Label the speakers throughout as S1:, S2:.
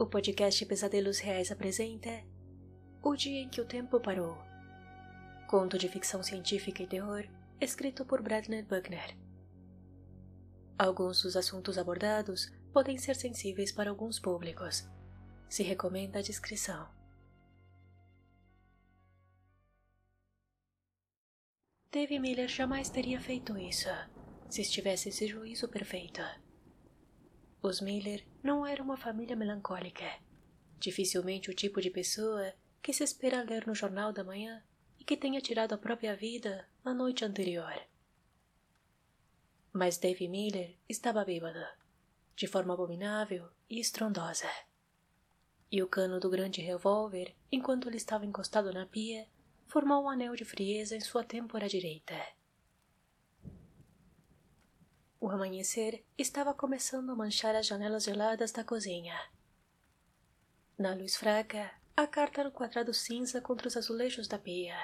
S1: O podcast Pesadelos Reais apresenta O Dia em que o Tempo Parou. Conto de ficção científica e terror, escrito por Bradley Buckner. Alguns dos assuntos abordados podem ser sensíveis para alguns públicos. Se recomenda a discrição. Dave Miller jamais teria feito isso se estivesse esse juízo perfeito. Os Miller não eram uma família melancólica. Dificilmente o tipo de pessoa que se espera ler no jornal da manhã e que tenha tirado a própria vida na noite anterior. Mas Dave Miller estava bêbado, de forma abominável e estrondosa. E o cano do grande revólver, enquanto ele estava encostado na pia, formou um anel de frieza em sua têmpora direita. O amanhecer estava começando a manchar as janelas geladas da cozinha. Na luz fraca, a carta no quadrado cinza contra os azulejos da pia.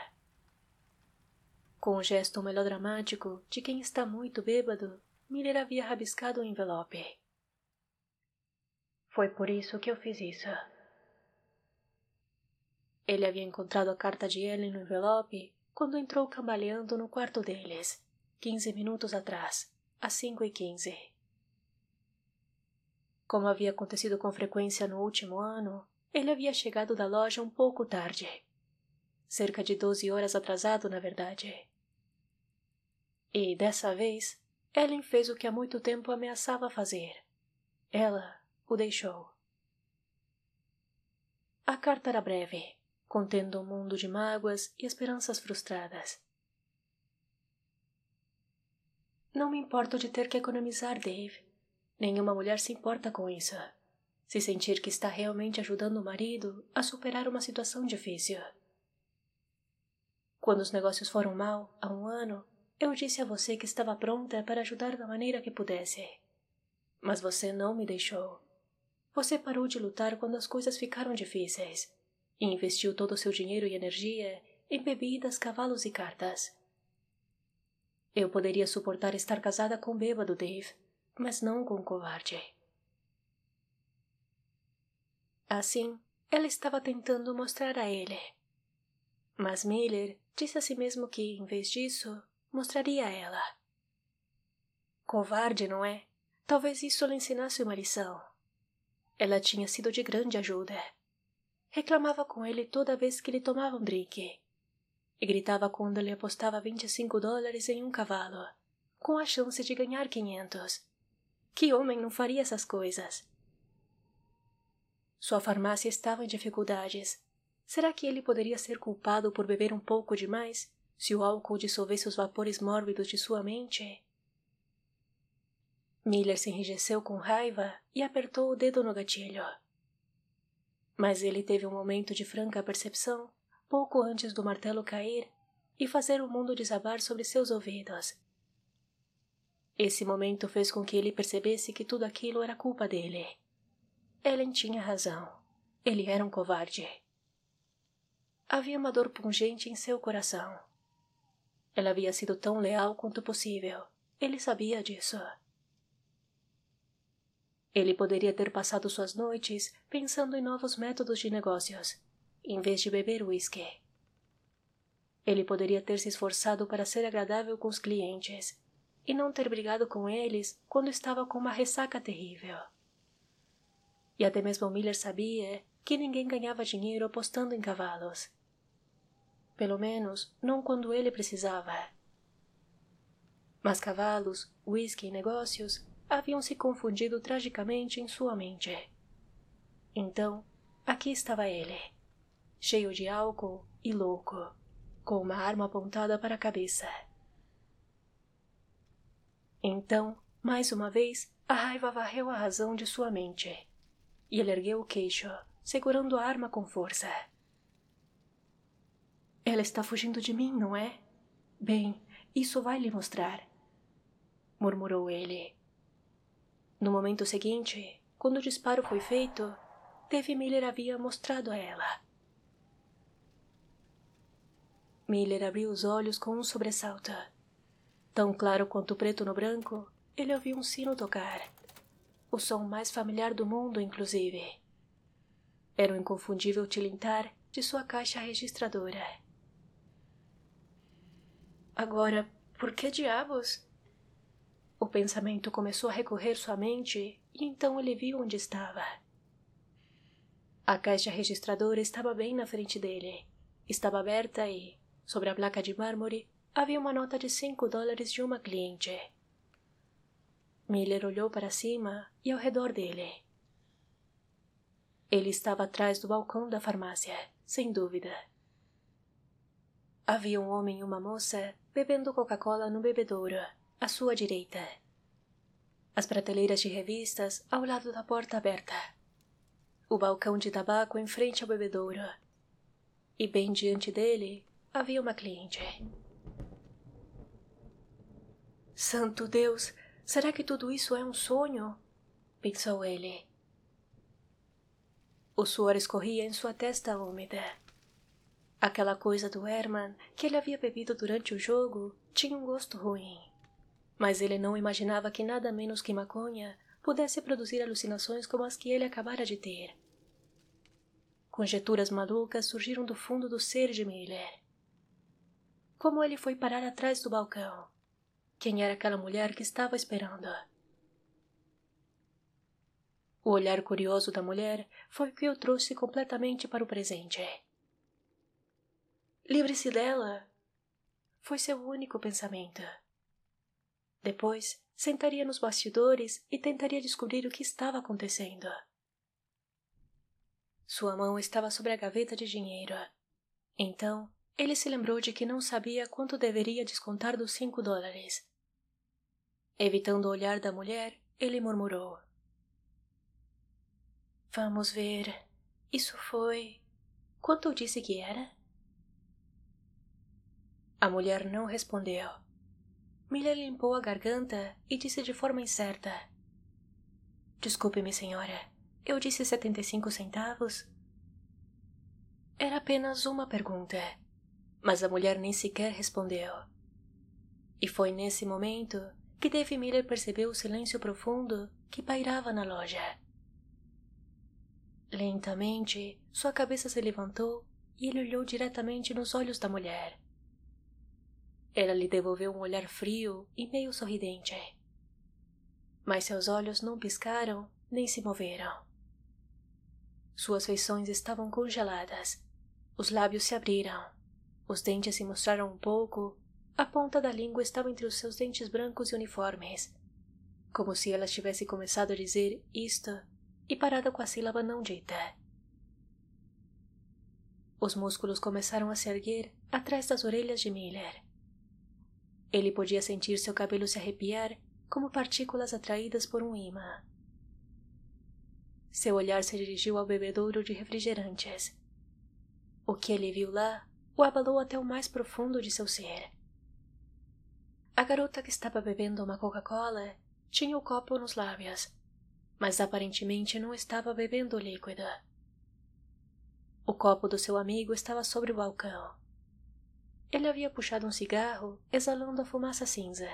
S1: Com o gesto melodramático de quem está muito bêbado, Miller havia rabiscado o envelope. Foi por isso que eu fiz isso. Ele havia encontrado a carta de Ellen no envelope quando entrou cambaleando no quarto deles, quinze minutos atrás às cinco e quinze. Como havia acontecido com frequência no último ano, ele havia chegado da loja um pouco tarde. Cerca de doze horas atrasado, na verdade. E, dessa vez, Ellen fez o que há muito tempo ameaçava fazer. Ela o deixou. A carta era breve, contendo um mundo de mágoas e esperanças frustradas. Não me importo de ter que economizar, Dave. Nenhuma mulher se importa com isso. Se sentir que está realmente ajudando o marido a superar uma situação difícil. Quando os negócios foram mal, há um ano, eu disse a você que estava pronta para ajudar da maneira que pudesse. Mas você não me deixou. Você parou de lutar quando as coisas ficaram difíceis e investiu todo o seu dinheiro e energia em bebidas, cavalos e cartas. Eu poderia suportar estar casada com o bêbado Dave, mas não com o covarde. Assim, ela estava tentando mostrar a ele. Mas Miller disse a si mesmo que, em vez disso, mostraria a ela. Covarde, não é? Talvez isso lhe ensinasse uma lição. Ela tinha sido de grande ajuda. Reclamava com ele toda vez que ele tomava um drink e gritava quando ele apostava 25 dólares em um cavalo, com a chance de ganhar 500. Que homem não faria essas coisas? Sua farmácia estava em dificuldades. Será que ele poderia ser culpado por beber um pouco demais se o álcool dissolvesse os vapores mórbidos de sua mente? Miller se enrijeceu com raiva e apertou o dedo no gatilho. Mas ele teve um momento de franca percepção pouco antes do martelo cair e fazer o mundo desabar sobre seus ouvidos. Esse momento fez com que ele percebesse que tudo aquilo era culpa dele. Ellen tinha razão. Ele era um covarde. Havia uma dor pungente em seu coração. Ela havia sido tão leal quanto possível. Ele sabia disso. Ele poderia ter passado suas noites pensando em novos métodos de negócios, em vez de beber uísque. Ele poderia ter se esforçado para ser agradável com os clientes e não ter brigado com eles quando estava com uma ressaca terrível. E até mesmo Miller sabia que ninguém ganhava dinheiro apostando em cavalos. Pelo menos, não quando ele precisava. Mas cavalos, whisky e negócios haviam se confundido tragicamente em sua mente. Então, aqui estava ele cheio de álcool e louco, com uma arma apontada para a cabeça. Então, mais uma vez, a raiva varreu a razão de sua mente, e ele ergueu o queixo, segurando a arma com força. Ela está fugindo de mim, não é? Bem, isso vai lhe mostrar, murmurou ele. No momento seguinte, quando o disparo foi feito, Dave Miller havia mostrado a ela Miller abriu os olhos com um sobressalto. Tão claro quanto o preto no branco, ele ouviu um sino tocar. O som mais familiar do mundo, inclusive. Era o inconfundível tilintar de sua caixa registradora. Agora, por que diabos? O pensamento começou a recorrer sua mente e então ele viu onde estava. A caixa registradora estava bem na frente dele. Estava aberta e, sobre a placa de mármore, havia uma nota de cinco dólares de uma cliente. Miller olhou para cima e ao redor dele. Ele estava atrás do balcão da farmácia, sem dúvida. Havia um homem e uma moça bebendo Coca-Cola no bebedouro, à sua direita. As prateleiras de revistas ao lado da porta aberta. O balcão de tabaco em frente ao bebedouro. E bem diante dele havia uma cliente. Santo Deus, será que tudo isso é um sonho? pensou ele. O suor escorria em sua testa úmida. Aquela coisa do Herman que ele havia bebido durante o jogo tinha um gosto ruim. Mas ele não imaginava que nada menos que maconha pudesse produzir alucinações como as que ele acabara de ter. Conjeturas malucas surgiram do fundo do ser de Miller. Como ele foi parar atrás do balcão? Quem era aquela mulher que estava esperando? O olhar curioso da mulher foi o que o trouxe completamente para o presente. Livre-se dela! Foi seu único pensamento. Depois, sentaria nos bastidores e tentaria descobrir o que estava acontecendo. Sua mão estava sobre a gaveta de dinheiro. Então, ele se lembrou de que não sabia quanto deveria descontar dos cinco dólares. Evitando o olhar da mulher, ele murmurou: Vamos ver. Isso foi. Quanto eu disse que era? A mulher não respondeu. Miller limpou a garganta e disse de forma incerta: Desculpe-me, senhora. Eu disse setenta e cinco centavos? Era apenas uma pergunta, mas a mulher nem sequer respondeu. E foi nesse momento que Dave Miller percebeu o silêncio profundo que pairava na loja. Lentamente, sua cabeça se levantou e ele olhou diretamente nos olhos da mulher. Ela lhe devolveu um olhar frio e meio sorridente. Mas seus olhos não piscaram nem se moveram. Suas feições estavam congeladas. Os lábios se abriram. Os dentes se mostraram um pouco. A ponta da língua estava entre os seus dentes brancos e uniformes. Como se ela tivesse começado a dizer isto e parado com a sílaba não dita. Os músculos começaram a se erguer atrás das orelhas de Miller. Ele podia sentir seu cabelo se arrepiar como partículas atraídas por um imã. Seu olhar se dirigiu ao bebedouro de refrigerantes. O que ele viu lá o abalou até o mais profundo de seu ser. A garota que estava bebendo uma Coca-Cola tinha o copo nos lábios, mas aparentemente não estava bebendo líquido. O copo do seu amigo estava sobre o balcão. Ele havia puxado um cigarro, exalando a fumaça cinza.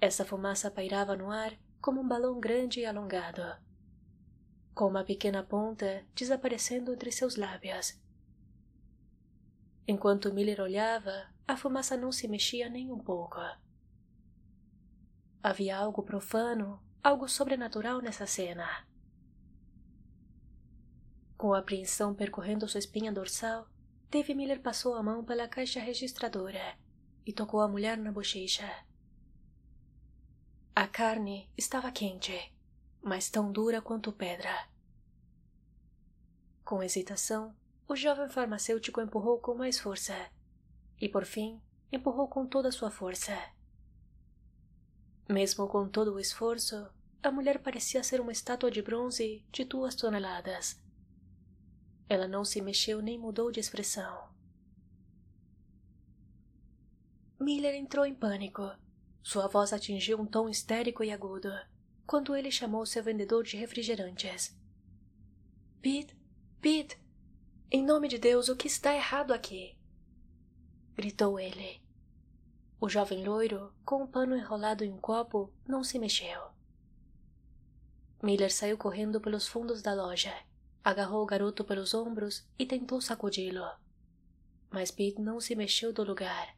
S1: Essa fumaça pairava no ar como um balão grande e alongado com uma pequena ponta desaparecendo entre seus lábios. Enquanto Miller olhava, a fumaça não se mexia nem um pouco. Havia algo profano, algo sobrenatural nessa cena. Com apreensão percorrendo sua espinha dorsal, Dave Miller passou a mão pela caixa registradora e tocou a mulher na bochecha. A carne estava quente mas tão dura quanto pedra. Com hesitação, o jovem farmacêutico empurrou com mais força. E por fim, empurrou com toda a sua força. Mesmo com todo o esforço, a mulher parecia ser uma estátua de bronze de duas toneladas. Ela não se mexeu nem mudou de expressão. Miller entrou em pânico. Sua voz atingiu um tom histérico e agudo quando ele chamou seu vendedor de refrigerantes. Pete, Pete, em nome de Deus, o que está errado aqui? Gritou ele. O jovem loiro, com um pano enrolado em um copo, não se mexeu. Miller saiu correndo pelos fundos da loja, Agarrou o garoto pelos ombros e tentou sacudi-lo. Mas Pete não se mexeu do lugar.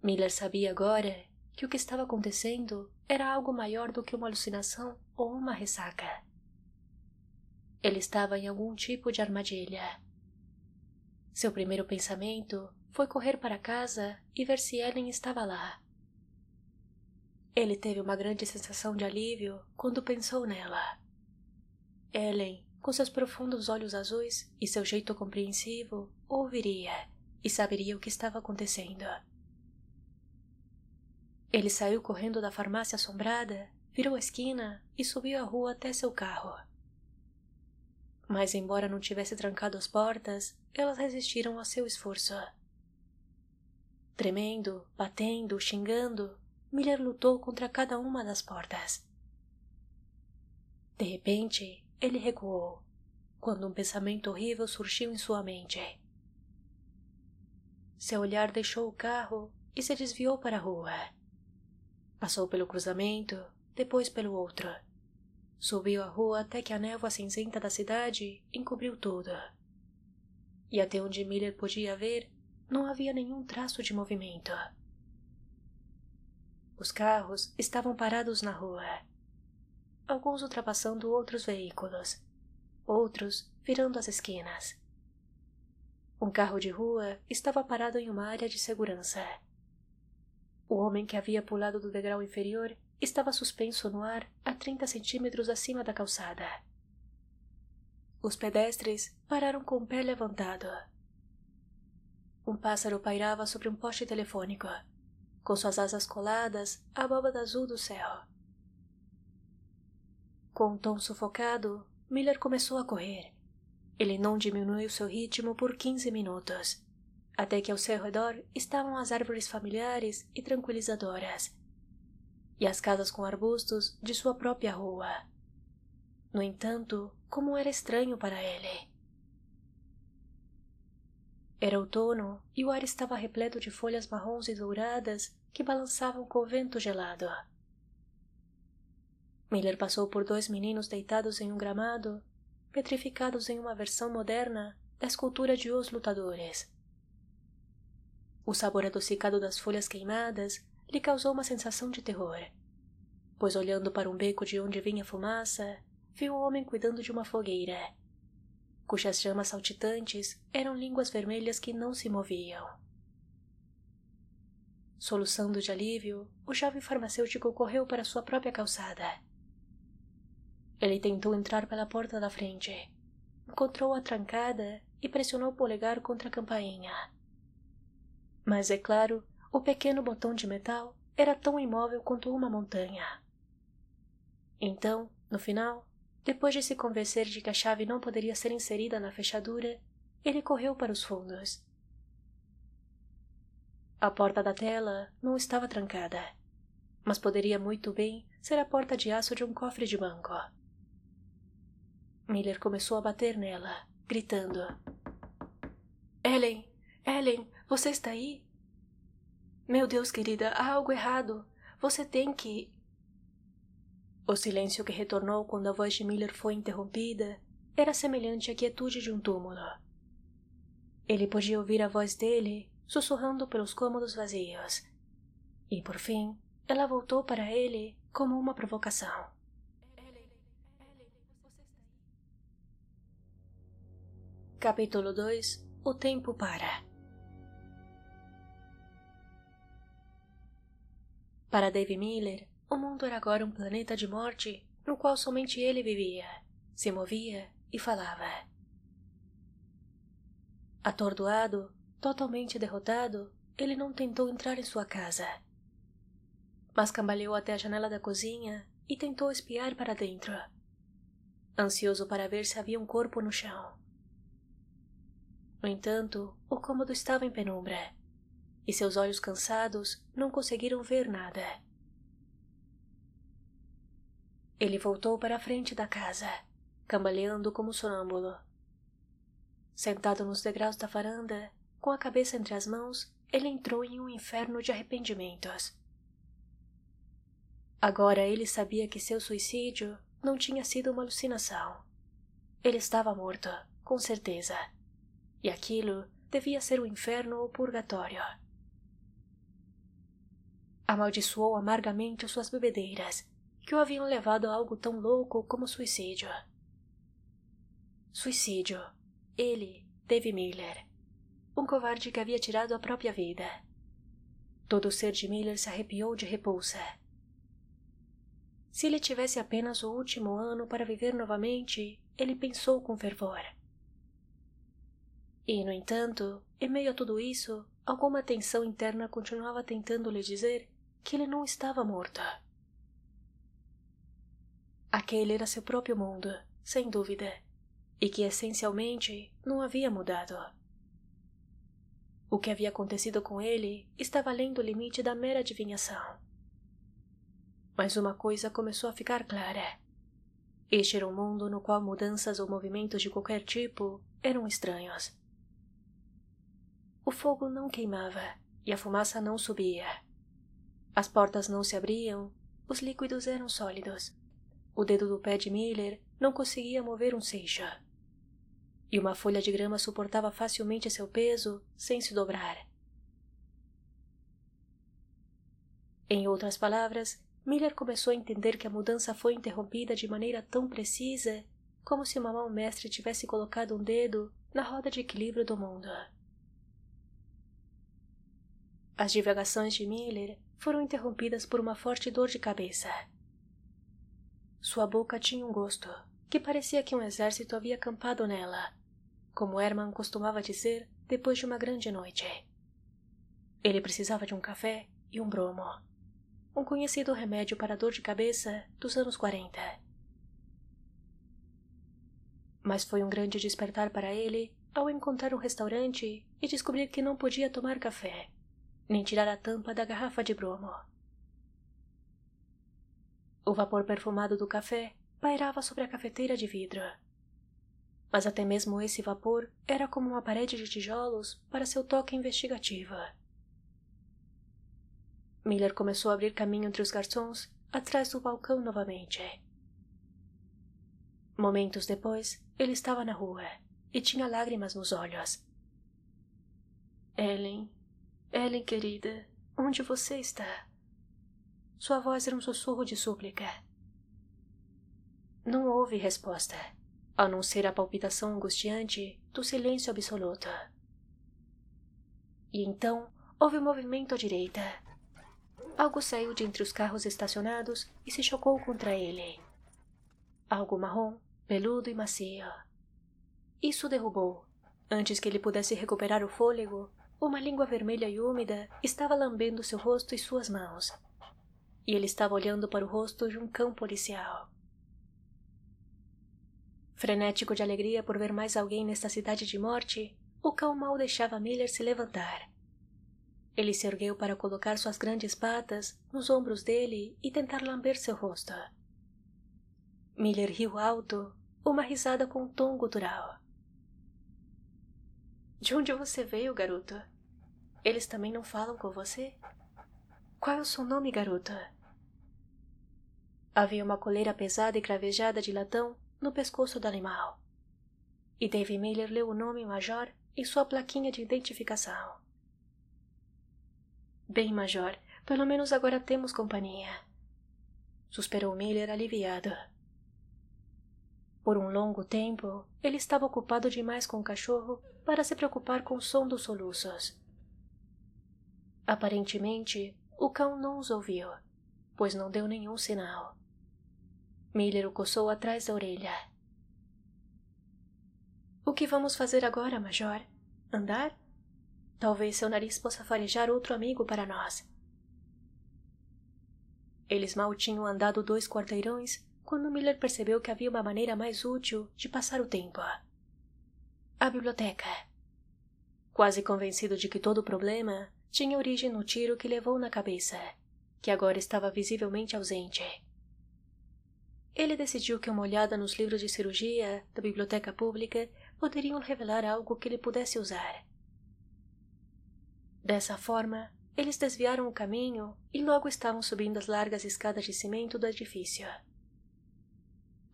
S1: Miller sabia agora que o que estava acontecendo era algo maior do que uma alucinação ou uma ressaca. Ele estava em algum tipo de armadilha. Seu primeiro pensamento foi correr para casa e ver se Ellen estava lá. Ele teve uma grande sensação de alívio quando pensou nela. Ellen, com seus profundos olhos azuis e seu jeito compreensivo, ouviria e saberia o que estava acontecendo. Ele saiu correndo da farmácia assombrada, virou a esquina e subiu a rua até seu carro. Mas, embora não tivesse trancado as portas, elas resistiram ao seu esforço. Tremendo, batendo, xingando, Miller lutou contra cada uma das portas. De repente, ele recuou, quando um pensamento horrível surgiu em sua mente. Seu olhar deixou o carro e se desviou para a rua. Passou pelo cruzamento, depois pelo outro. Subiu a rua até que a névoa cinzenta da cidade encobriu tudo. E até onde Miller podia ver, não havia nenhum traço de movimento. Os carros estavam parados na rua. Alguns ultrapassando outros veículos, outros virando as esquinas. Um carro de rua estava parado em uma área de segurança. O homem que havia pulado do degrau inferior estava suspenso no ar a trinta centímetros acima da calçada. Os pedestres pararam com o pé levantado. Um pássaro pairava sobre um poste telefônico com suas asas coladas à abóbada azul do céu. Com um tom sufocado, Miller começou a correr. Ele não diminuiu seu ritmo por quinze minutos, até que ao seu redor estavam as árvores familiares e tranquilizadoras, e as casas com arbustos de sua própria rua. No entanto, como era estranho para ele. Era outono e o ar estava repleto de folhas marrons e douradas que balançavam com o vento gelado. Miller passou por dois meninos deitados em um gramado, petrificados em uma versão moderna da escultura de Os Lutadores. O sabor adocicado das folhas queimadas lhe causou uma sensação de terror, pois olhando para um beco de onde vinha fumaça, viu um homem cuidando de uma fogueira cujas chamas saltitantes eram línguas vermelhas que não se moviam. Soluçando de alívio, o jovem farmacêutico correu para sua própria calçada. Ele tentou entrar pela porta da frente. Encontrou-a trancada e pressionou o polegar contra a campainha. Mas, é claro, o pequeno botão de metal era tão imóvel quanto uma montanha. Então, no final, depois de se convencer de que a chave não poderia ser inserida na fechadura, ele correu para os fundos. A porta da tela não estava trancada, mas poderia muito bem ser a porta de aço de um cofre de banco. Miller começou a bater nela, gritando: Ellen, Ellen, você está aí? Meu Deus, querida, há algo errado. Você tem que. O silêncio que retornou quando a voz de Miller foi interrompida era semelhante à quietude de um túmulo. Ele podia ouvir a voz dele sussurrando pelos cômodos vazios. E, por fim, ela voltou para ele como uma provocação. Capítulo 2 O tempo para. Para Dave Miller, o mundo era agora um planeta de morte no qual somente ele vivia, se movia e falava. Atordoado, totalmente derrotado, ele não tentou entrar em sua casa. Mas cambaleou até a janela da cozinha e tentou espiar para dentro, ansioso para ver se havia um corpo no chão. No entanto, o cômodo estava em penumbra, e seus olhos cansados não conseguiram ver nada. Ele voltou para a frente da casa, cambaleando como sonâmbulo. Sentado nos degraus da varanda, com a cabeça entre as mãos, ele entrou em um inferno de arrependimentos. Agora ele sabia que seu suicídio não tinha sido uma alucinação. Ele estava morto, com certeza. E aquilo devia ser o inferno ou purgatório. Amaldiçoou amargamente suas bebedeiras, que o haviam levado a algo tão louco como suicídio. Suicídio. Ele, Dave Miller. Um covarde que havia tirado a própria vida. Todo o ser de Miller se arrepiou de repulsa. Se ele tivesse apenas o último ano para viver novamente, ele pensou com fervor. E, no entanto, em meio a tudo isso, alguma tensão interna continuava tentando lhe dizer que ele não estava morto. Aquele era seu próprio mundo, sem dúvida, e que essencialmente não havia mudado. O que havia acontecido com ele estava além do limite da mera adivinhação. Mas uma coisa começou a ficar clara. Este era um mundo no qual mudanças ou movimentos de qualquer tipo eram estranhos. O fogo não queimava e a fumaça não subia. As portas não se abriam, os líquidos eram sólidos. O dedo do pé de Miller não conseguia mover um seixo. E uma folha de grama suportava facilmente seu peso sem se dobrar. Em outras palavras, Miller começou a entender que a mudança foi interrompida de maneira tão precisa como se uma mão mestre tivesse colocado um dedo na roda de equilíbrio do mundo. As divagações de Miller foram interrompidas por uma forte dor de cabeça. Sua boca tinha um gosto, que parecia que um exército havia acampado nela, como Herman costumava dizer depois de uma grande noite. Ele precisava de um café e um bromo um conhecido remédio para dor de cabeça dos anos 40. Mas foi um grande despertar para ele ao encontrar um restaurante e descobrir que não podia tomar café, nem tirar a tampa da garrafa de bromo. O vapor perfumado do café pairava sobre a cafeteira de vidro. Mas até mesmo esse vapor era como uma parede de tijolos para seu toque investigativo. Miller começou a abrir caminho entre os garçons, atrás do balcão novamente. Momentos depois, ele estava na rua e tinha lágrimas nos olhos. Ellen, Ellen querida, onde você está? Sua voz era um sussurro de súplica. Não houve resposta, a não ser a palpitação angustiante do silêncio absoluto. E então houve um movimento à direita Algo saiu de entre os carros estacionados e se chocou contra ele. Algo marrom, peludo e macio. Isso derrubou. Antes que ele pudesse recuperar o fôlego, uma língua vermelha e úmida estava lambendo seu rosto e suas mãos. E ele estava olhando para o rosto de um cão policial. Frenético de alegria por ver mais alguém nesta cidade de morte, o cão mal deixava Miller se levantar. Ele se ergueu para colocar suas grandes patas nos ombros dele e tentar lamber seu rosto. Miller riu alto, uma risada com um tom gutural. De onde você veio, garoto? Eles também não falam com você? Qual é o seu nome, garota? Havia uma coleira pesada e cravejada de latão no pescoço do animal. E Dave Miller leu o nome Major em sua plaquinha de identificação. Bem, Major, pelo menos agora temos companhia. Suspirou Miller aliviado. Por um longo tempo, ele estava ocupado demais com o cachorro para se preocupar com o som dos soluços. Aparentemente, o cão não os ouviu, pois não deu nenhum sinal. Miller o coçou atrás da orelha. O que vamos fazer agora, Major? Andar? Talvez seu nariz possa farejar outro amigo para nós. Eles mal tinham andado dois quarteirões quando Miller percebeu que havia uma maneira mais útil de passar o tempo. A biblioteca. Quase convencido de que todo o problema tinha origem no tiro que levou na cabeça, que agora estava visivelmente ausente. Ele decidiu que uma olhada nos livros de cirurgia da biblioteca pública poderiam revelar algo que ele pudesse usar. Dessa forma, eles desviaram o caminho e logo estavam subindo as largas escadas de cimento do edifício.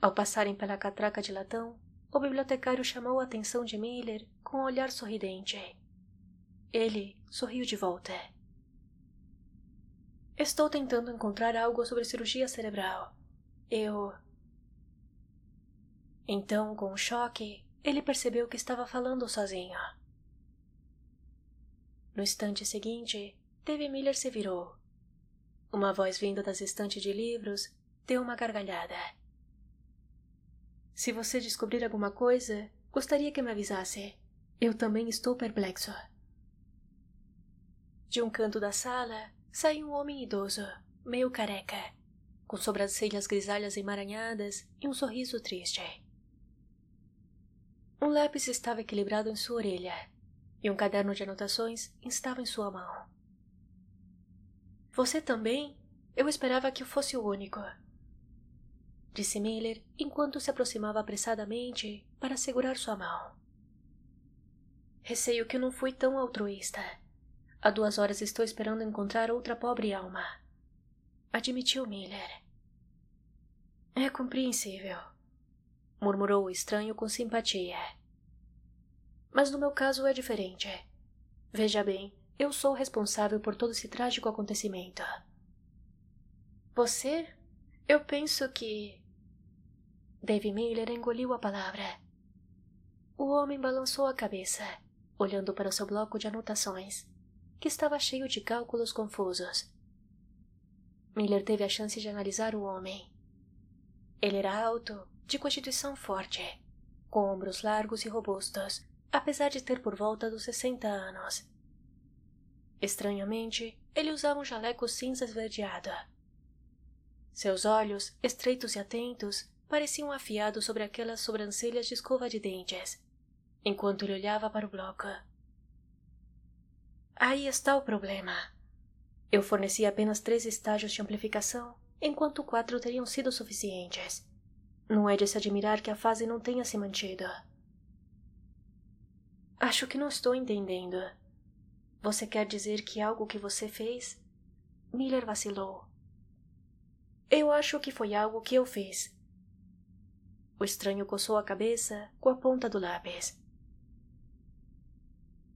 S1: Ao passarem pela catraca de latão, o bibliotecário chamou a atenção de Miller com um olhar sorridente. Ele sorriu de volta. Estou tentando encontrar algo sobre cirurgia cerebral. Eu. Então, com um choque, ele percebeu que estava falando sozinho. No instante seguinte, David Miller se virou. Uma voz vinda das estantes de livros deu uma gargalhada. Se você descobrir alguma coisa, gostaria que me avisasse. Eu também estou perplexo. De um canto da sala, saiu um homem idoso, meio careca, com sobrancelhas grisalhas emaranhadas e um sorriso triste. Um lápis estava equilibrado em sua orelha e um caderno de anotações estava em sua mão. Você também? Eu esperava que eu fosse o único. Disse Miller enquanto se aproximava apressadamente para segurar sua mão. Receio que não fui tão altruísta. Há duas horas estou esperando encontrar outra pobre alma. Admitiu Miller. É compreensível, murmurou o estranho com simpatia. Mas no meu caso é diferente. Veja bem, eu sou responsável por todo esse trágico acontecimento. Você? Eu penso que. Dave Miller engoliu a palavra. O homem balançou a cabeça, olhando para seu bloco de anotações que estava cheio de cálculos confusos. Miller teve a chance de analisar o homem. Ele era alto, de constituição forte, com ombros largos e robustos, apesar de ter por volta dos sessenta anos. Estranhamente, ele usava um jaleco cinza esverdeado. Seus olhos, estreitos e atentos, pareciam afiados sobre aquelas sobrancelhas de escova de dentes, enquanto ele olhava para o bloco. Aí está o problema. Eu forneci apenas três estágios de amplificação, enquanto quatro teriam sido suficientes. Não é de se admirar que a fase não tenha se mantido. Acho que não estou entendendo. Você quer dizer que algo que você fez? Miller vacilou. Eu acho que foi algo que eu fiz. O estranho coçou a cabeça com a ponta do lápis.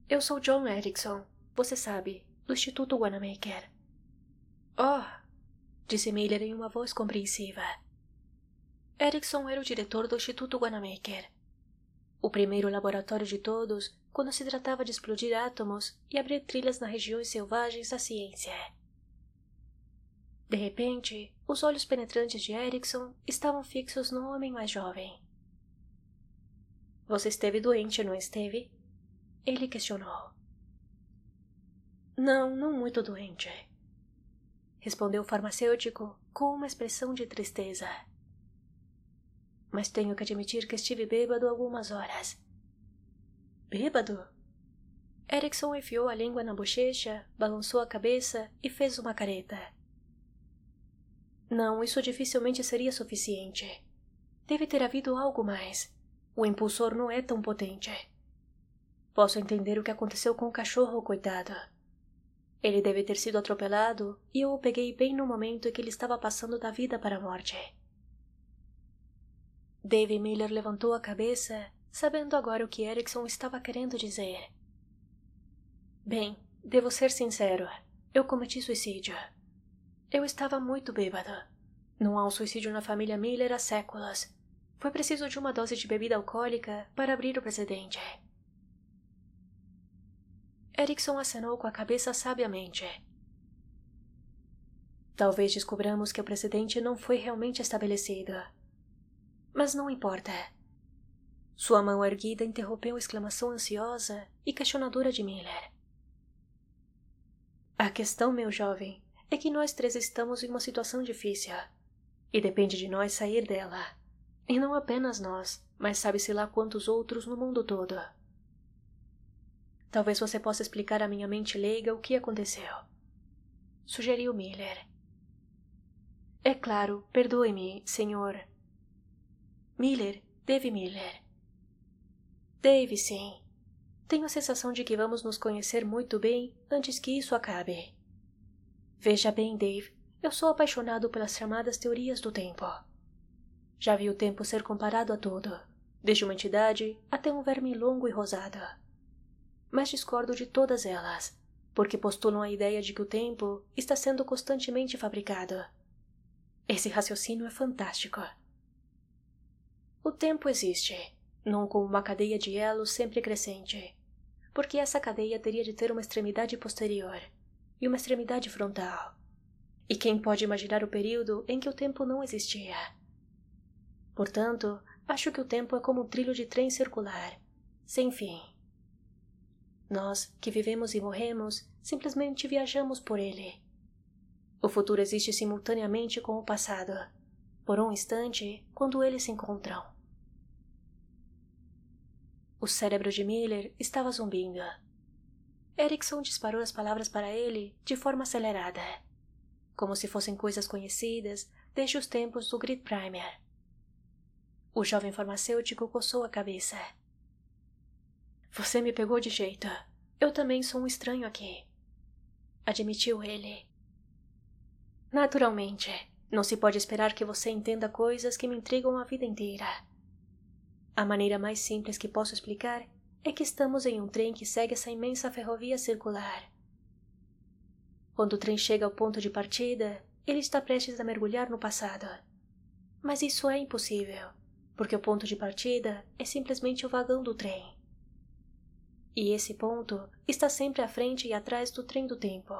S1: Eu sou John Erickson, você sabe, do Instituto Wanamaker. Oh! disse Miller em uma voz compreensiva. Erickson era o diretor do Instituto Wanamaker. O primeiro laboratório de todos quando se tratava de explodir átomos e abrir trilhas nas regiões selvagens da ciência. De repente, os olhos penetrantes de Erickson estavam fixos no homem mais jovem. Você esteve doente, não esteve? Ele questionou. Não, não muito doente. Respondeu o farmacêutico com uma expressão de tristeza. Mas tenho que admitir que estive bêbado algumas horas. Bêbado? Erickson enfiou a língua na bochecha, balançou a cabeça e fez uma careta. Não, isso dificilmente seria suficiente. Deve ter havido algo mais. O impulsor não é tão potente. Posso entender o que aconteceu com o cachorro, coitado. Ele deve ter sido atropelado e eu o peguei bem no momento em que ele estava passando da vida para a morte. Dave Miller levantou a cabeça, sabendo agora o que Erickson estava querendo dizer. Bem, devo ser sincero. Eu cometi suicídio. Eu estava muito bêbado. Não há um suicídio na família Miller há séculos. Foi preciso de uma dose de bebida alcoólica para abrir o precedente. Erickson acenou com a cabeça sabiamente. Talvez descobramos que o precedente não foi realmente estabelecido. Mas não importa. Sua mão erguida interrompeu a exclamação ansiosa e questionadora de Miller. A questão, meu jovem, é que nós três estamos em uma situação difícil. E depende de nós sair dela. E não apenas nós, mas sabe-se lá quantos outros no mundo todo. Talvez você possa explicar à minha mente leiga o que aconteceu. Sugeriu Miller. É claro, perdoe-me, senhor. Miller, Dave Miller. Dave, sim. Tenho a sensação de que vamos nos conhecer muito bem antes que isso acabe. Veja bem, Dave, eu sou apaixonado pelas chamadas teorias do tempo. Já vi o tempo ser comparado a tudo, desde uma entidade até um verme longo e rosado. Mas discordo de todas elas, porque postulam a ideia de que o tempo está sendo constantemente fabricado. Esse raciocínio é fantástico. O tempo existe, não como uma cadeia de elos sempre crescente, porque essa cadeia teria de ter uma extremidade posterior e uma extremidade frontal. E quem pode imaginar o período em que o tempo não existia? Portanto, acho que o tempo é como um trilho de trem circular, sem fim. Nós, que vivemos e morremos, simplesmente viajamos por ele. O futuro existe simultaneamente com o passado, por um instante, quando eles se encontram. O cérebro de Miller estava zumbindo. Erickson disparou as palavras para ele de forma acelerada, como se fossem coisas conhecidas desde os tempos do Grid Primer. O jovem farmacêutico coçou a cabeça. Você me pegou de jeito. Eu também sou um estranho aqui. Admitiu ele. Naturalmente, não se pode esperar que você entenda coisas que me intrigam a vida inteira. A maneira mais simples que posso explicar é que estamos em um trem que segue essa imensa ferrovia circular. Quando o trem chega ao ponto de partida, ele está prestes a mergulhar no passado. Mas isso é impossível, porque o ponto de partida é simplesmente o vagão do trem. E esse ponto está sempre à frente e atrás do trem do tempo.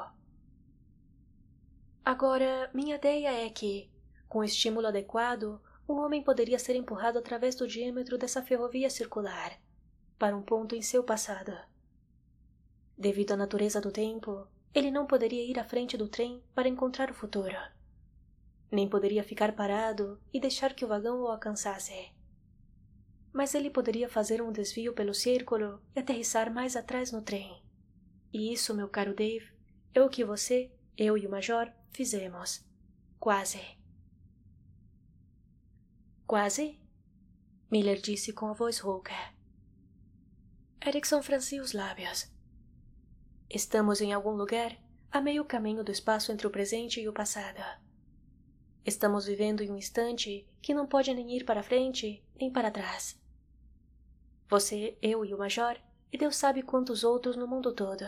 S1: Agora, minha ideia é que, com o estímulo adequado, um homem poderia ser empurrado através do diâmetro dessa ferrovia circular para um ponto em seu passado. Devido à natureza do tempo, ele não poderia ir à frente do trem para encontrar o futuro. Nem poderia ficar parado e deixar que o vagão o alcançasse. Mas ele poderia fazer um desvio pelo círculo e aterrissar mais atrás no trem. E isso, meu caro Dave, é o que você, eu e o Major fizemos. Quase. Quase? Miller disse com a voz rouca. Erickson franziu os lábios. Estamos em algum lugar a meio caminho do espaço entre o presente e o passado. Estamos vivendo em um instante que não pode nem ir para frente nem para trás. Você, eu e o Major, e Deus sabe quantos outros no mundo todo.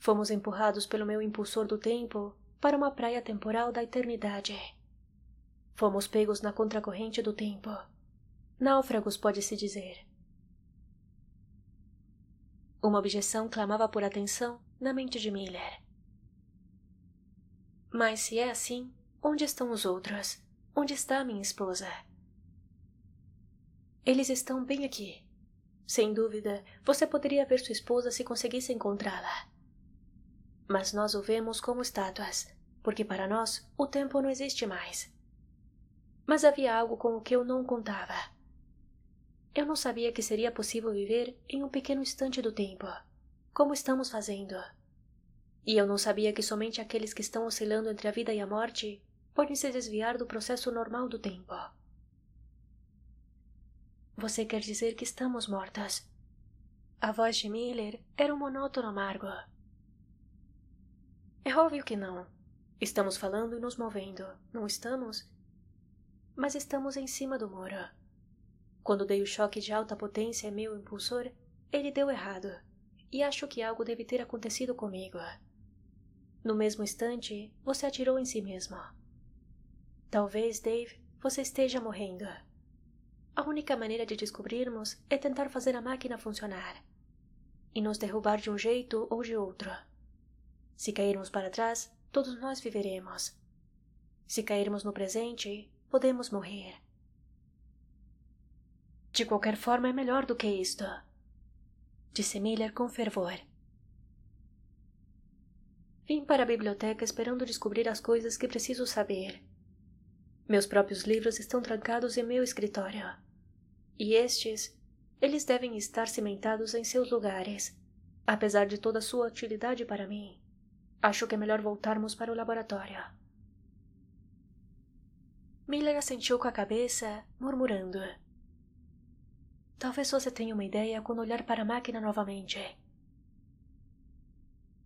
S1: Fomos empurrados pelo meu impulsor do tempo para uma praia temporal da eternidade. Fomos pegos na contracorrente do tempo. Náufragos, pode-se dizer. Uma objeção clamava por atenção na mente de Miller. Mas se é assim, onde estão os outros? Onde está minha esposa? Eles estão bem aqui. Sem dúvida, você poderia ver sua esposa se conseguisse encontrá-la. Mas nós o vemos como estátuas, porque para nós o tempo não existe mais. Mas havia algo com o que eu não contava. Eu não sabia que seria possível viver em um pequeno instante do tempo, como estamos fazendo. E eu não sabia que somente aqueles que estão oscilando entre a vida e a morte podem se desviar do processo normal do tempo. Você quer dizer que estamos mortas? A voz de Miller era um monótono amargo. É óbvio que não. Estamos falando e nos movendo, não estamos? mas estamos em cima do muro. Quando dei o choque de alta potência a meu impulsor, ele deu errado, e acho que algo deve ter acontecido comigo. No mesmo instante, você atirou em si mesmo. Talvez, Dave, você esteja morrendo. A única maneira de descobrirmos é tentar fazer a máquina funcionar e nos derrubar de um jeito ou de outro. Se cairmos para trás, todos nós viveremos. Se cairmos no presente, podemos morrer. De qualquer forma, é melhor do que isto, disse Miller com fervor. Vim para a biblioteca esperando descobrir as coisas que preciso saber. Meus próprios livros estão trancados em meu escritório. E estes, eles devem estar cimentados em seus lugares, apesar de toda sua utilidade para mim. Acho que é melhor voltarmos para o laboratório. Miller assentiu com a cabeça, murmurando. Talvez você tenha uma ideia quando olhar para a máquina novamente. É.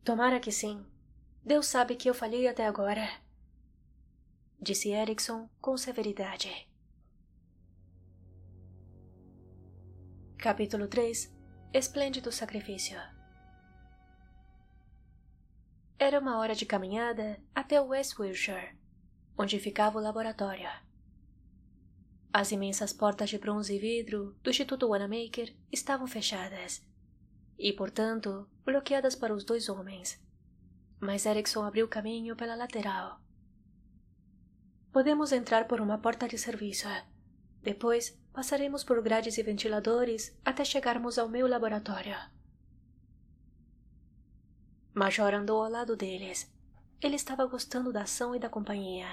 S1: Tomara que sim. Deus sabe que eu falhei até agora. Disse Erickson com severidade. Capítulo 3 Esplêndido Sacrifício Era uma hora de caminhada até West Wilshire, onde ficava o laboratório. As imensas portas de bronze e vidro do Instituto Wanamaker estavam fechadas e, portanto, bloqueadas para os dois homens. Mas Erickson abriu caminho pela lateral. Podemos entrar por uma porta de serviço. Depois, passaremos por grades e ventiladores até chegarmos ao meu laboratório. Major andou ao lado deles. Ele estava gostando da ação e da companhia.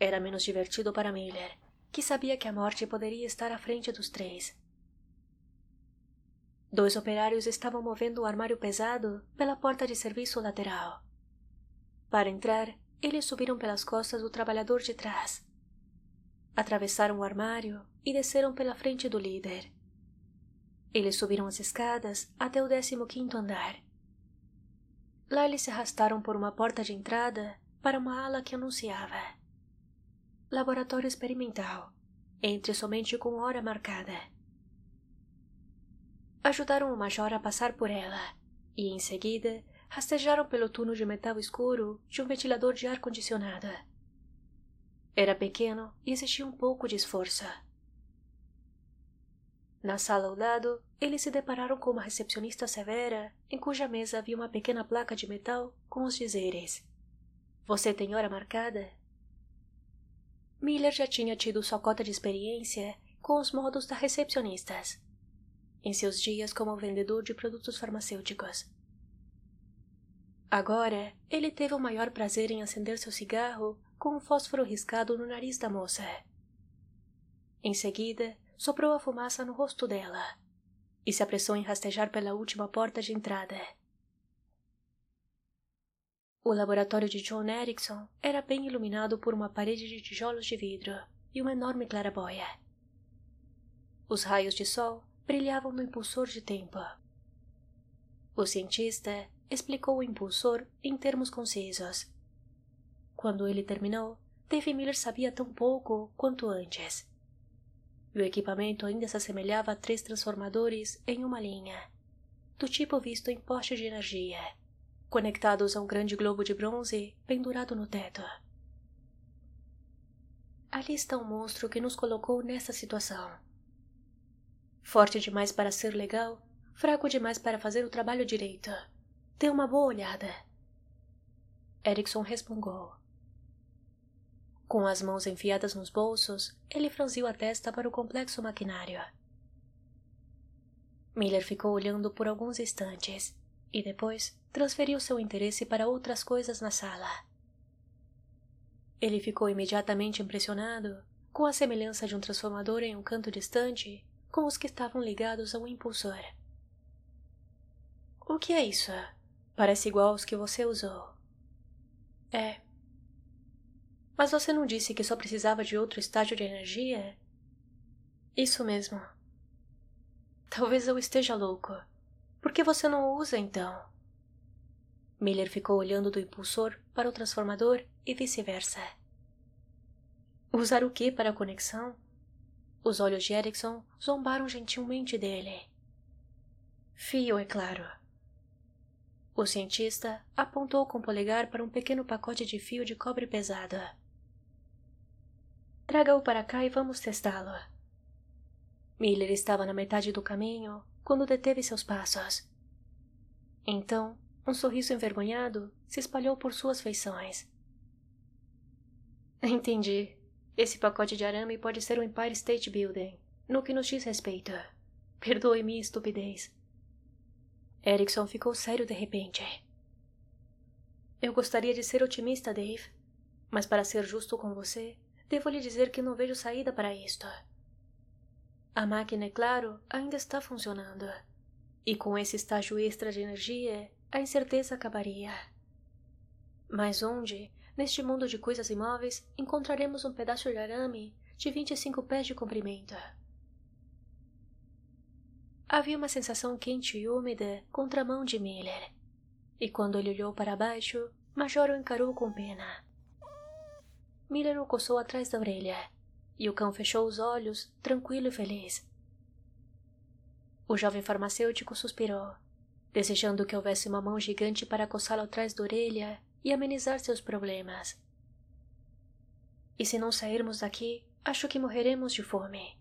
S1: Era menos divertido para Miller que sabia que a morte poderia estar à frente dos três. Dois operários estavam movendo o armário pesado pela porta de serviço lateral. Para entrar, eles subiram pelas costas do trabalhador de trás. Atravessaram o armário e desceram pela frente do líder. Eles subiram as escadas até o décimo quinto andar. Lá eles se arrastaram por uma porta de entrada para uma ala que anunciava laboratório experimental, entre somente com hora marcada. Ajudaram o major a passar por ela, e em seguida rastejaram pelo túnel de metal escuro de um ventilador de ar-condicionado. Era pequeno e exigia um pouco de esforço. Na sala ao lado, eles se depararam com uma recepcionista severa, em cuja mesa havia uma pequena placa de metal com os dizeres: Você tem hora marcada? Miller já tinha tido sua cota de experiência com os modos da recepcionistas em seus dias como vendedor de produtos farmacêuticos. Agora, ele teve o maior prazer em acender seu cigarro com um fósforo riscado no nariz da moça. Em seguida, soprou a fumaça no rosto dela e se apressou em rastejar pela última porta de entrada. O laboratório de John Erickson era bem iluminado por uma parede de tijolos de vidro e uma enorme claraboia. Os raios de sol brilhavam no impulsor de tempo. O cientista explicou o impulsor em termos concisos. Quando ele terminou, Dave Miller sabia tão pouco quanto antes. o equipamento ainda se assemelhava a três transformadores em uma linha, do tipo visto em postes de energia conectados a um grande globo de bronze pendurado no teto. Ali está o monstro que nos colocou nessa situação. Forte demais para ser legal, fraco demais para fazer o trabalho direito. Dê uma boa olhada. Erickson respongou. Com as mãos enfiadas nos bolsos, ele franziu a testa para o complexo maquinário. Miller ficou olhando por alguns instantes e depois transferiu seu interesse para outras coisas na sala. Ele ficou imediatamente impressionado com a semelhança de um transformador em um canto distante com os que estavam ligados ao impulsor. O que é isso? Parece igual aos que você usou. É. Mas você não disse que só precisava de outro estágio de energia? Isso mesmo. Talvez eu esteja louco. Por que você não usa então? Miller ficou olhando do impulsor para o transformador e vice-versa. Usar o que para a conexão? Os olhos de Erickson zombaram gentilmente dele. Fio, é claro. O cientista apontou com o polegar para um pequeno pacote de fio de cobre pesado. Traga-o para cá e vamos testá-lo. Miller estava na metade do caminho quando deteve seus passos. Então, um sorriso envergonhado se espalhou por suas feições. Entendi. Esse pacote de arame pode ser o Empire State Building, no que nos diz respeito. Perdoe minha estupidez. Erickson ficou sério de repente. Eu gostaria de ser otimista, Dave, mas para ser justo com você, devo lhe dizer que não vejo saída para isto. A máquina, é claro, ainda está funcionando. E com esse estágio extra de energia, a incerteza acabaria. Mas onde, neste mundo de coisas imóveis, encontraremos um pedaço de arame de 25 pés de comprimento? Havia uma sensação quente e úmida contra a mão de Miller. E quando ele olhou para baixo, Major o encarou com pena. Miller o coçou atrás da orelha e o cão fechou os olhos, tranquilo e feliz. O jovem farmacêutico suspirou, desejando que houvesse uma mão gigante para coçá-lo atrás da orelha e amenizar seus problemas. E se não sairmos daqui, acho que morreremos de fome.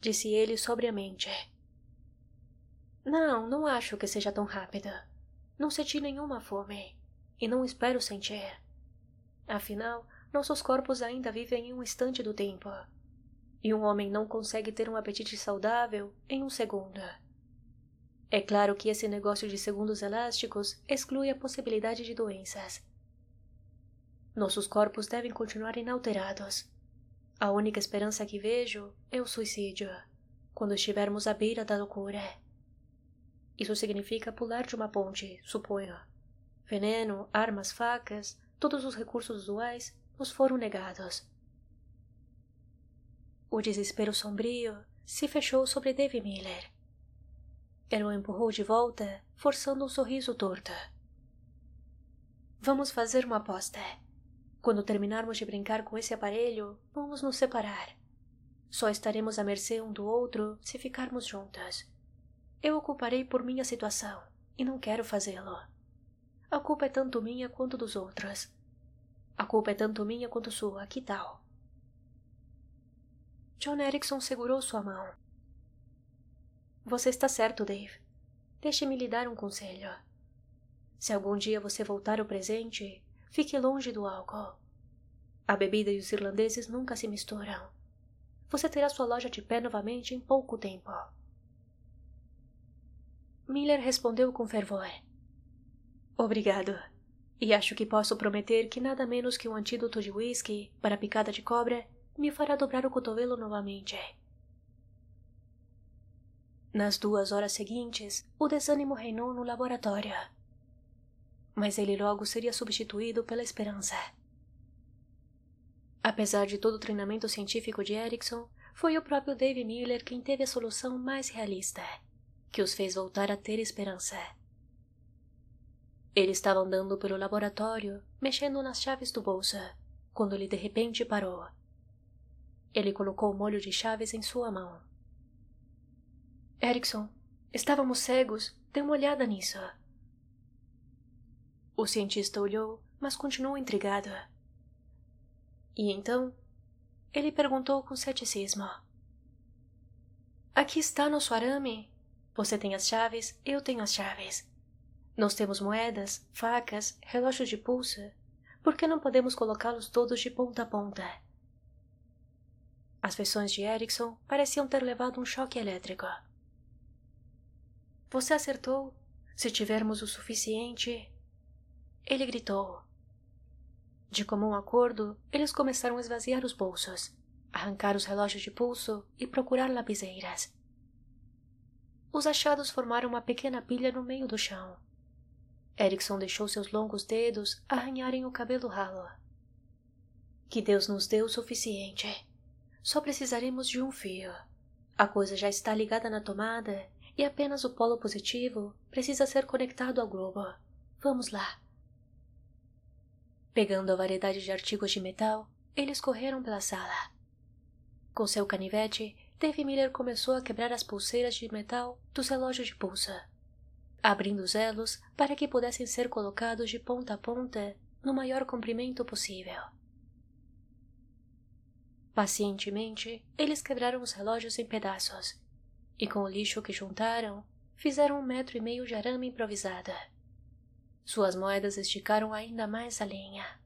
S1: Disse ele sobriamente. Não, não acho que seja tão rápida. Não senti nenhuma fome. E não espero sentir. Afinal, nossos corpos ainda vivem em um instante do tempo. E um homem não consegue ter um apetite saudável em um segundo. É claro que esse negócio de segundos elásticos exclui a possibilidade de doenças. Nossos corpos devem continuar inalterados. A única esperança que vejo é o suicídio, quando estivermos à beira da loucura. Isso significa pular de uma ponte, suponho. Veneno, armas, facas, todos os recursos usuais nos foram negados. O desespero sombrio se fechou sobre Dave Miller. Ele o empurrou de volta, forçando um sorriso torto. Vamos fazer uma aposta. Quando terminarmos de brincar com esse aparelho, vamos nos separar. Só estaremos à mercê um do outro se ficarmos juntas. Eu ocuparei por minha situação e não quero fazê-lo. A culpa é tanto minha quanto dos outros. A culpa é tanto minha quanto sua, que tal? John Erickson segurou sua mão. Você está certo, Dave. Deixe-me lhe dar um conselho. Se algum dia você voltar ao presente, fique longe do álcool. A bebida e os irlandeses nunca se misturam. Você terá sua loja de pé novamente em pouco tempo. Miller respondeu com fervor. Obrigado. E acho que posso prometer que nada menos que um antídoto de whisky para picada de cobra me fará dobrar o cotovelo novamente. Nas duas horas seguintes, o desânimo reinou no laboratório. Mas ele logo seria substituído pela esperança. Apesar de todo o treinamento científico de Erickson, foi o próprio Dave Miller quem teve a solução mais realista que os fez voltar a ter esperança. Ele estava andando pelo laboratório, mexendo nas chaves do bolso, quando ele de repente parou. Ele colocou o molho de chaves em sua mão. Erickson, estávamos cegos. Dê uma olhada nisso. O cientista olhou, mas continuou intrigado. E então, ele perguntou com ceticismo: Aqui está nosso arame. Você tem as chaves, eu tenho as chaves. Nós temos moedas, facas, relógios de pulso. Por que não podemos colocá-los todos de ponta a ponta? As feições de Erickson pareciam ter levado um choque elétrico. Você acertou. Se tivermos o suficiente. Ele gritou. De comum acordo, eles começaram a esvaziar os bolsos, arrancar os relógios de pulso e procurar lapiseiras. Os achados formaram uma pequena pilha no meio do chão. Erickson deixou seus longos dedos arranharem o cabelo ralo. Que Deus nos deu o suficiente. Só precisaremos de um fio. A coisa já está ligada na tomada e apenas o polo positivo precisa ser conectado ao globo. Vamos lá. Pegando a variedade de artigos de metal, eles correram pela sala. Com seu canivete, Dave Miller começou a quebrar as pulseiras de metal dos relógios de pulsa, abrindo os elos para que pudessem ser colocados de ponta a ponta no maior comprimento possível. Pacientemente, eles quebraram os relógios em pedaços e, com o lixo que juntaram, fizeram um metro e meio de arame improvisada. Suas moedas esticaram ainda mais a linha.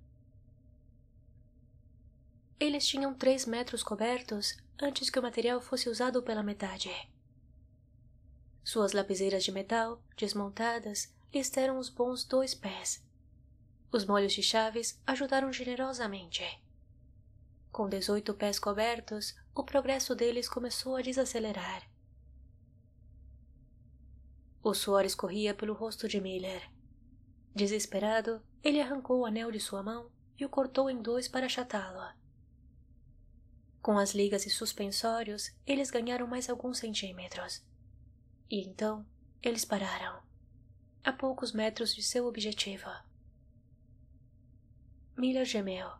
S1: Eles tinham três metros cobertos antes que o material fosse usado pela metade. Suas lapiseiras de metal, desmontadas, lhes deram os bons dois pés. Os molhos de chaves ajudaram generosamente. Com dezoito pés cobertos, o progresso deles começou a desacelerar. O suor escorria pelo rosto de Miller. Desesperado, ele arrancou o anel de sua mão e o cortou em dois para achatá-lo. Com as ligas e suspensórios, eles ganharam mais alguns centímetros. E então, eles pararam, a poucos metros de seu objetivo. Miller gemeu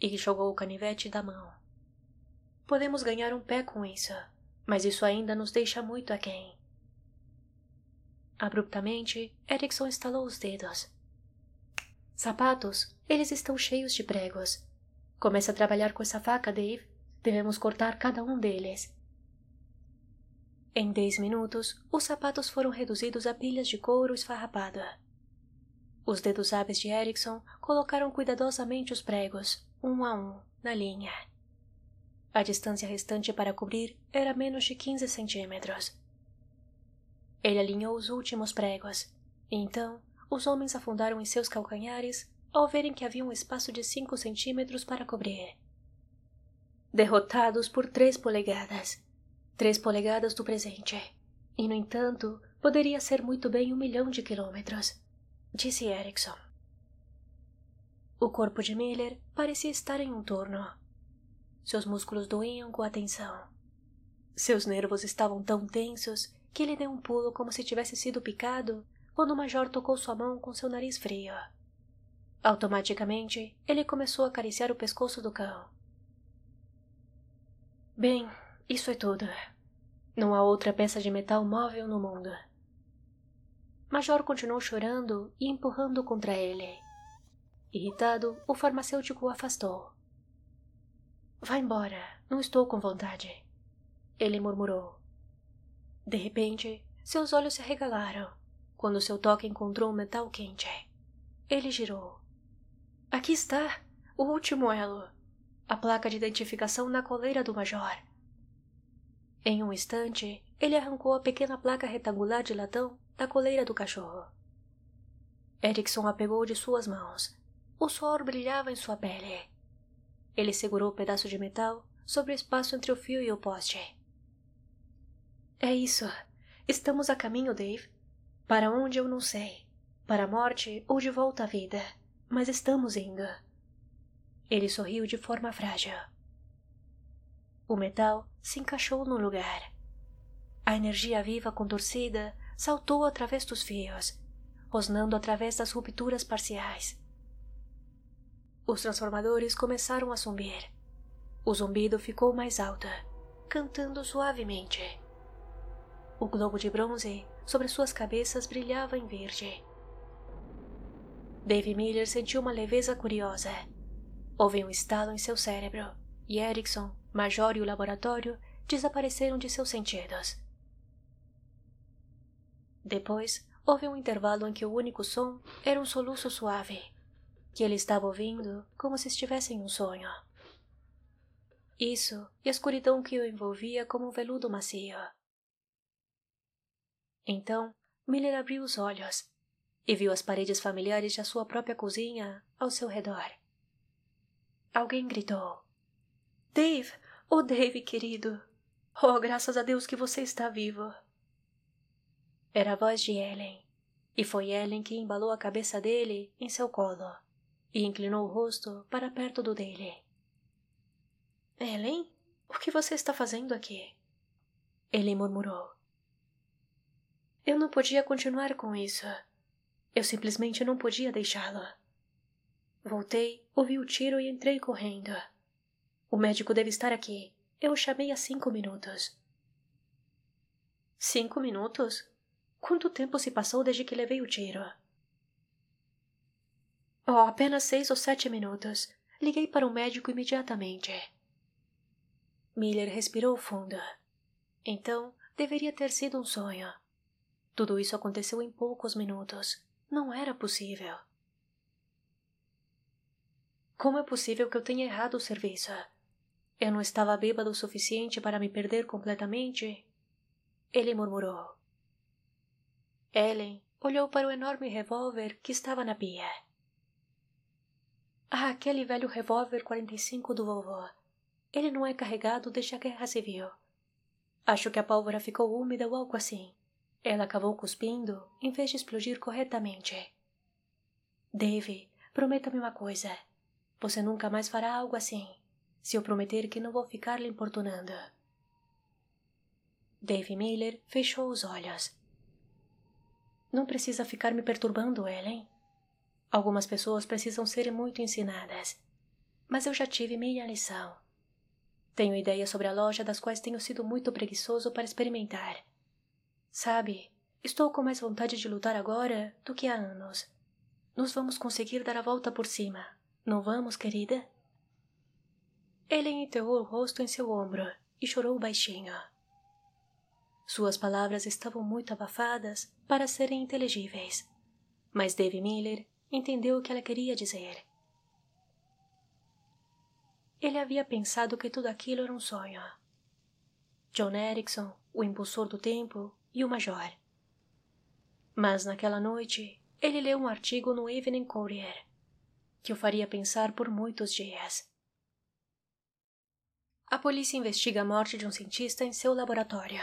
S1: e jogou o canivete da mão. Podemos ganhar um pé com isso, mas isso ainda nos deixa muito aquém. Abruptamente, Erickson estalou os dedos. Sapatos, eles estão cheios de pregos. Comece a trabalhar com essa faca, Dave. Devemos cortar cada um deles. Em dez minutos, os sapatos foram reduzidos a pilhas de couro esfarrapada. Os dedos hábeis de Erickson colocaram cuidadosamente os pregos, um a um, na linha. A distância restante para cobrir era menos de quinze centímetros. Ele alinhou os últimos pregos, e então os homens afundaram em seus calcanhares ao verem que havia um espaço de cinco centímetros para cobrir. Derrotados por três polegadas. Três polegadas do presente. E, no entanto, poderia ser muito bem um milhão de quilômetros, disse Erickson. O corpo de Miller parecia estar em um torno. Seus músculos doíam com a tensão. Seus nervos estavam tão tensos que ele deu um pulo como se tivesse sido picado quando o major tocou sua mão com seu nariz frio. Automaticamente, ele começou a acariciar o pescoço do cão. Bem, isso é tudo. Não há outra peça de metal móvel no mundo. Major continuou chorando e empurrando contra ele. Irritado, o farmacêutico o afastou. Vá embora, não estou com vontade. Ele murmurou. De repente, seus olhos se arregalaram quando seu toque encontrou um metal quente. Ele girou. Aqui está, o último elo. A placa de identificação na coleira do major. Em um instante, ele arrancou a pequena placa retangular de latão da coleira do cachorro. Erickson a pegou de suas mãos. O suor brilhava em sua pele. Ele segurou o pedaço de metal sobre o espaço entre o fio e o poste. É isso. Estamos a caminho, Dave. Para onde eu não sei. Para a morte ou de volta à vida. Mas estamos indo. Ele sorriu de forma frágil. O metal se encaixou no lugar. A energia viva contorcida saltou através dos fios, rosnando através das rupturas parciais. Os transformadores começaram a zumbir. O zumbido ficou mais alto, cantando suavemente. O globo de bronze sobre suas cabeças brilhava em verde. Dave Miller sentiu uma leveza curiosa. Houve um estalo em seu cérebro e Erickson, Major e o laboratório desapareceram de seus sentidos. Depois, houve um intervalo em que o único som era um soluço suave que ele estava ouvindo como se estivesse em um sonho. Isso e a escuridão que o envolvia como um veludo macio. Então, Miller abriu os olhos e viu as paredes familiares de sua própria cozinha ao seu redor. Alguém gritou: Dave! Oh, Dave, querido! Oh, graças a Deus que você está vivo! Era a voz de Ellen, e foi Ellen que embalou a cabeça dele em seu colo e inclinou o rosto para perto do dele. Ellen, o que você está fazendo aqui? Ele murmurou. Eu não podia continuar com isso. Eu simplesmente não podia deixá-la. Voltei, ouvi o tiro e entrei correndo. O médico deve estar aqui. Eu o chamei há cinco minutos. Cinco minutos? Quanto tempo se passou desde que levei o tiro? Oh, apenas seis ou sete minutos. Liguei para o médico imediatamente. Miller respirou fundo. Então, deveria ter sido um sonho. Tudo isso aconteceu em poucos minutos. Não era possível. Como é possível que eu tenha errado o serviço? Eu não estava bêbado o suficiente para me perder completamente? Ele murmurou. Ellen olhou para o enorme revólver que estava na pia. Ah, aquele velho revólver 45 do vovô. Ele não é carregado desde a guerra civil. Acho que a pólvora ficou úmida ou algo assim. Ela acabou cuspindo em vez de explodir corretamente. Dave, prometa-me uma coisa. Você nunca mais fará algo assim, se eu prometer que não vou ficar lhe importunando. Dave Miller fechou os olhos. Não precisa ficar me perturbando, Ellen. Algumas pessoas precisam ser muito ensinadas. Mas eu já tive minha lição. Tenho ideias sobre a loja das quais tenho sido muito preguiçoso para experimentar. Sabe, Estou com mais vontade de lutar agora do que há anos. Nós vamos conseguir dar a volta por cima. Não vamos, querida? Ele enterrou o rosto em seu ombro e chorou baixinho. Suas palavras estavam muito abafadas para serem inteligíveis, mas Dave Miller entendeu o que ela queria dizer. Ele havia pensado que tudo aquilo era um sonho. John Erickson, o impulsor do tempo e o major. Mas naquela noite, ele leu um artigo no Evening Courier que o faria pensar por muitos dias. A polícia investiga a morte de um cientista em seu laboratório.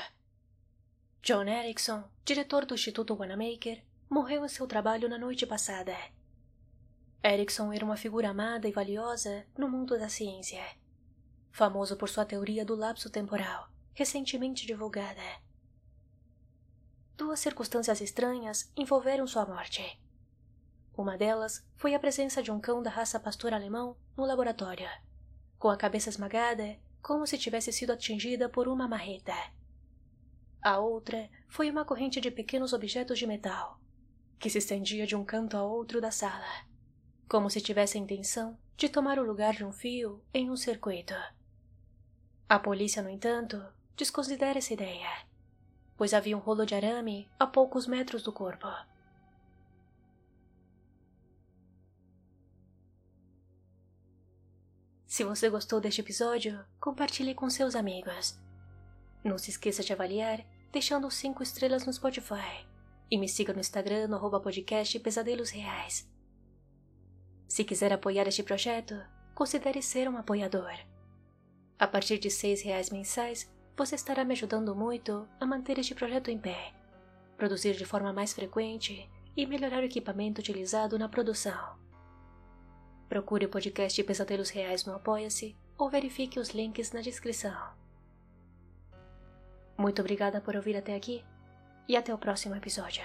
S1: John Erickson, diretor do Instituto Wanamaker, morreu em seu trabalho na noite passada. Erickson era uma figura amada e valiosa no mundo da ciência, famoso por sua teoria do lapso temporal, recentemente divulgada. Duas circunstâncias estranhas envolveram sua morte. Uma delas foi a presença de um cão da raça pastor alemão no laboratório, com a cabeça esmagada como se tivesse sido atingida por uma marreta. A outra foi uma corrente de pequenos objetos de metal, que se estendia de um canto a outro da sala como se tivesse a intenção de tomar o lugar de um fio em um circuito. A polícia, no entanto, desconsidera essa ideia, pois havia um rolo de arame a poucos metros do corpo. Se você gostou deste episódio, compartilhe com seus amigos. Não se esqueça de avaliar, deixando 5 estrelas no Spotify. E me siga no Instagram no podcast Pesadelos Reais. Se quiser apoiar este projeto, considere ser um apoiador. A partir de seis reais mensais, você estará me ajudando muito a manter este projeto em pé, produzir de forma mais frequente e melhorar o equipamento utilizado na produção. Procure o podcast Pesadelos Reais no Apoia-se ou verifique os links na descrição. Muito obrigada por ouvir até aqui e até o próximo episódio.